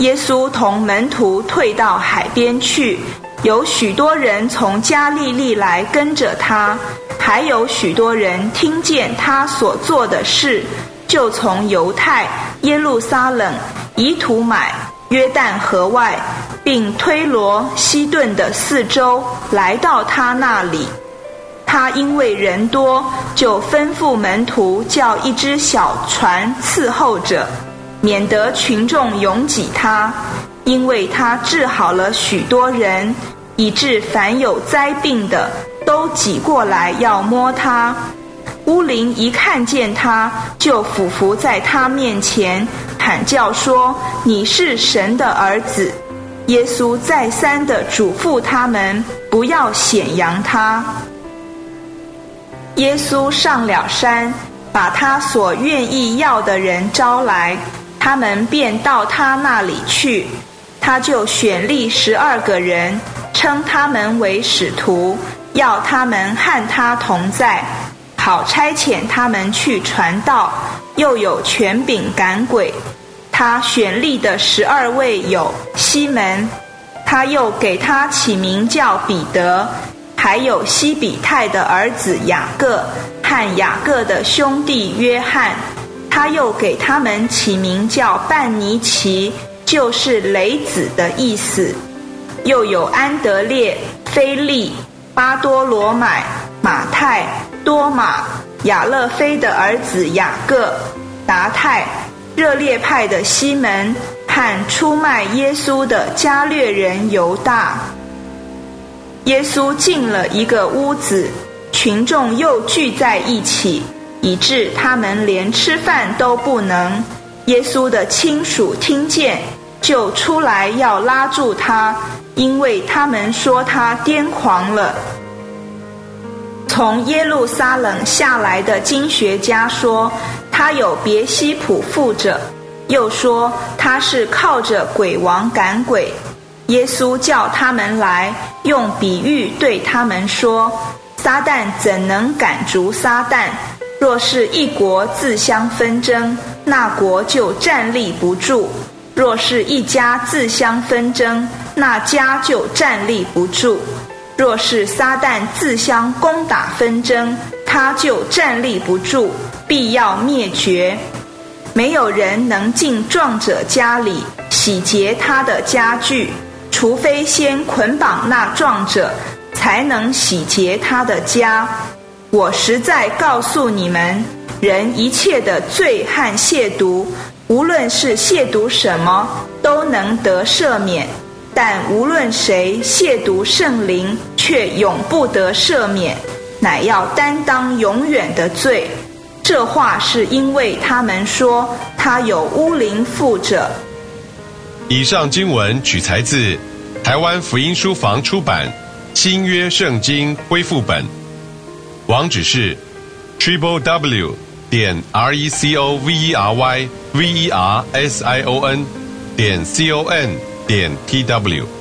耶稣同门徒退到海边去，有许多人从加利利来跟着他，还有许多人听见他所做的事，就从犹太、耶路撒冷、以土买、约旦河外，并推罗、西顿的四周，来到他那里。他因为人多，就吩咐门徒叫一只小船伺候着，免得群众拥挤他。因为他治好了许多人，以致凡有灾病的都挤过来要摸他。乌灵一看见他，就俯伏在他面前，喊叫说：“你是神的儿子。”耶稣再三的嘱咐他们，不要显扬他。耶稣上了山，把他所愿意要的人招来，他们便到他那里去。他就选立十二个人，称他们为使徒，要他们和他同在，好差遣他们去传道，又有权柄赶鬼。他选立的十二位有西门，他又给他起名叫彼得。还有西比泰的儿子雅各和雅各的兄弟约翰，他又给他们起名叫半尼奇，就是雷子的意思。又有安德烈、菲利、巴多罗买、马太、多马、亚勒菲的儿子雅各、达泰、热烈派的西门和出卖耶稣的加略人犹大。耶稣进了一个屋子，群众又聚在一起，以致他们连吃饭都不能。耶稣的亲属听见，就出来要拉住他，因为他们说他癫狂了。从耶路撒冷下来的经学家说，他有别西卜附着，又说他是靠着鬼王赶鬼。耶稣叫他们来，用比喻对他们说：“撒旦怎能赶逐撒旦？若是一国自相纷争，那国就站立不住；若是一家自相纷争，那家就站立不住；若是撒旦自相攻打纷争，他就站立不住，必要灭绝。没有人能进壮者家里洗劫他的家具。”除非先捆绑那壮者，才能洗劫他的家。我实在告诉你们，人一切的罪和亵渎，无论是亵渎什么，都能得赦免；但无论谁亵渎圣灵，却永不得赦免，乃要担当永远的罪。这话是因为他们说他有污灵附着。以上经文取材自台湾福音书房出版《新约圣经恢复本》，网址是 triple w 点 r e c o v e r y v e r s i o n 点 c o n 点 t w。